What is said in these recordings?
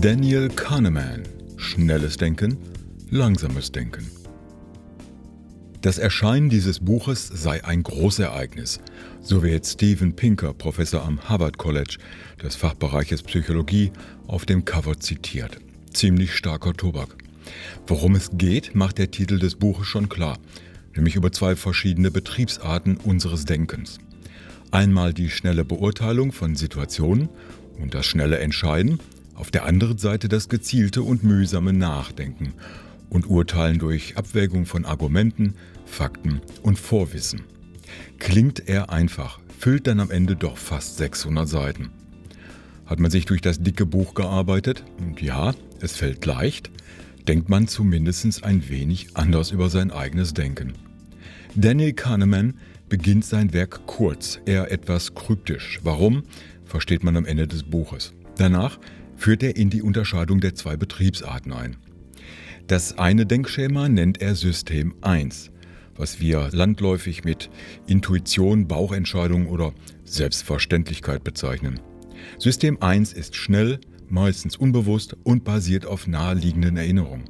Daniel Kahneman. Schnelles Denken, langsames Denken. Das Erscheinen dieses Buches sei ein Großereignis, so wird Steven Pinker, Professor am Harvard College des Fachbereiches Psychologie, auf dem Cover zitiert. Ziemlich starker Tobak. Worum es geht, macht der Titel des Buches schon klar, nämlich über zwei verschiedene Betriebsarten unseres Denkens. Einmal die schnelle Beurteilung von Situationen und das schnelle Entscheiden, auf der anderen Seite das gezielte und mühsame Nachdenken und Urteilen durch Abwägung von Argumenten, Fakten und Vorwissen. Klingt eher einfach, füllt dann am Ende doch fast 600 Seiten. Hat man sich durch das dicke Buch gearbeitet? Und ja, es fällt leicht, denkt man zumindest ein wenig anders über sein eigenes Denken. Daniel Kahneman beginnt sein Werk kurz, eher etwas kryptisch. Warum, versteht man am Ende des Buches. Danach führt er in die Unterscheidung der zwei Betriebsarten ein. Das eine Denkschema nennt er System 1, was wir landläufig mit Intuition, Bauchentscheidung oder Selbstverständlichkeit bezeichnen. System 1 ist schnell, meistens unbewusst und basiert auf naheliegenden Erinnerungen.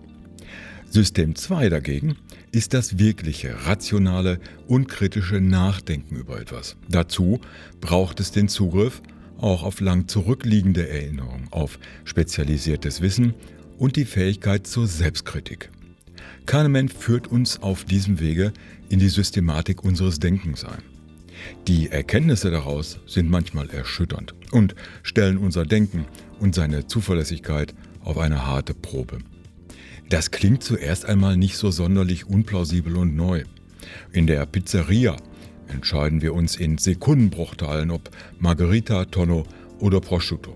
System 2 dagegen ist das wirkliche, rationale und kritische Nachdenken über etwas. Dazu braucht es den Zugriff auch auf lang zurückliegende Erinnerungen, auf spezialisiertes Wissen und die Fähigkeit zur Selbstkritik. Kahneman führt uns auf diesem Wege in die Systematik unseres Denkens ein. Die Erkenntnisse daraus sind manchmal erschütternd und stellen unser Denken und seine Zuverlässigkeit auf eine harte Probe. Das klingt zuerst einmal nicht so sonderlich unplausibel und neu. In der Pizzeria entscheiden wir uns in Sekundenbruchteilen, ob Margherita, Tonno oder Prosciutto.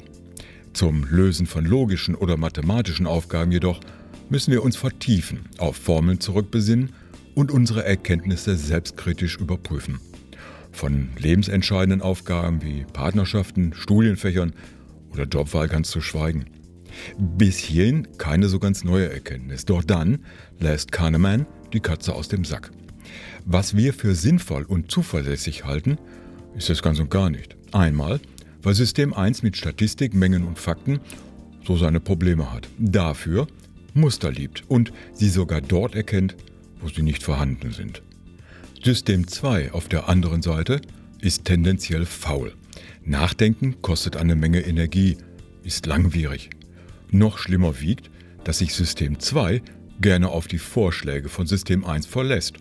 Zum Lösen von logischen oder mathematischen Aufgaben jedoch müssen wir uns vertiefen, auf Formeln zurückbesinnen und unsere Erkenntnisse selbstkritisch überprüfen. Von lebensentscheidenden Aufgaben wie Partnerschaften, Studienfächern oder Jobwahl ganz zu schweigen. Bis hierhin keine so ganz neue Erkenntnis. Doch dann lässt Kahneman die Katze aus dem Sack. Was wir für sinnvoll und zuverlässig halten, ist es ganz und gar nicht. Einmal, weil System 1 mit Statistik, Mengen und Fakten so seine Probleme hat. Dafür Muster liebt und sie sogar dort erkennt, wo sie nicht vorhanden sind. System 2 auf der anderen Seite ist tendenziell faul. Nachdenken kostet eine Menge Energie, ist langwierig. Noch schlimmer wiegt, dass sich System 2 gerne auf die Vorschläge von System 1 verlässt.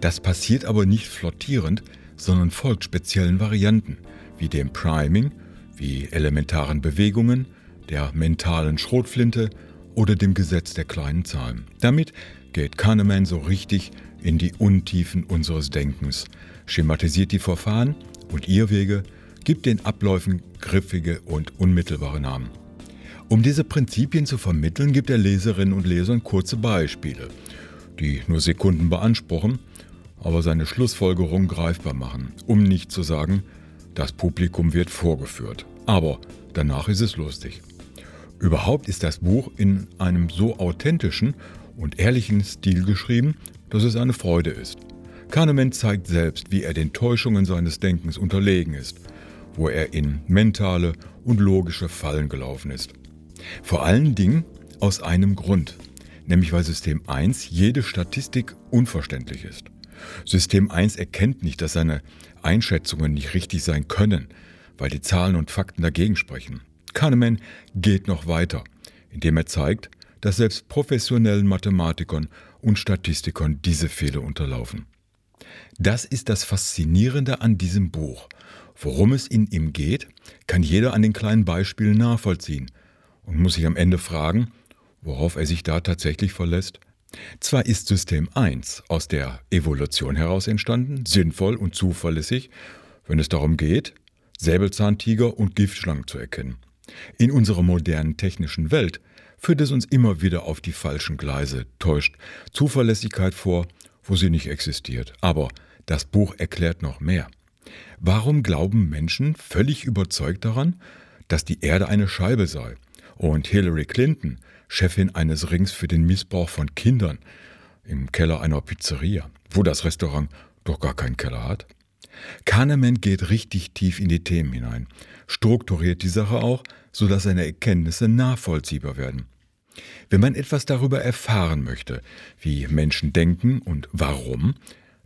Das passiert aber nicht flottierend, sondern folgt speziellen Varianten, wie dem Priming, wie elementaren Bewegungen, der mentalen Schrotflinte oder dem Gesetz der kleinen Zahlen. Damit geht Kahneman so richtig in die Untiefen unseres Denkens, schematisiert die Verfahren und Irrwege, gibt den Abläufen griffige und unmittelbare Namen. Um diese Prinzipien zu vermitteln, gibt er Leserinnen und Lesern kurze Beispiele, die nur Sekunden beanspruchen, aber seine Schlussfolgerung greifbar machen, um nicht zu sagen, das Publikum wird vorgeführt. Aber danach ist es lustig. Überhaupt ist das Buch in einem so authentischen und ehrlichen Stil geschrieben, dass es eine Freude ist. Kahneman zeigt selbst, wie er den Täuschungen seines Denkens unterlegen ist, wo er in mentale und logische Fallen gelaufen ist. Vor allen Dingen aus einem Grund, nämlich weil System 1 jede Statistik unverständlich ist. System 1 erkennt nicht, dass seine Einschätzungen nicht richtig sein können, weil die Zahlen und Fakten dagegen sprechen. Kahneman geht noch weiter, indem er zeigt, dass selbst professionellen Mathematikern und Statistikern diese Fehler unterlaufen. Das ist das Faszinierende an diesem Buch. Worum es in ihm geht, kann jeder an den kleinen Beispielen nachvollziehen und muss sich am Ende fragen, worauf er sich da tatsächlich verlässt. Zwar ist System 1 aus der Evolution heraus entstanden, sinnvoll und zuverlässig, wenn es darum geht, Säbelzahntiger und Giftschlangen zu erkennen. In unserer modernen technischen Welt führt es uns immer wieder auf die falschen Gleise, täuscht Zuverlässigkeit vor, wo sie nicht existiert. Aber das Buch erklärt noch mehr. Warum glauben Menschen völlig überzeugt daran, dass die Erde eine Scheibe sei und Hillary Clinton Chefin eines Rings für den Missbrauch von Kindern im Keller einer Pizzeria, wo das Restaurant doch gar keinen Keller hat? Kahneman geht richtig tief in die Themen hinein, strukturiert die Sache auch, sodass seine Erkenntnisse nachvollziehbar werden. Wenn man etwas darüber erfahren möchte, wie Menschen denken und warum,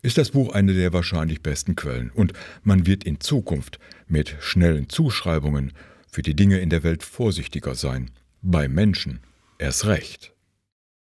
ist das Buch eine der wahrscheinlich besten Quellen und man wird in Zukunft mit schnellen Zuschreibungen für die Dinge in der Welt vorsichtiger sein. Bei Menschen erst recht.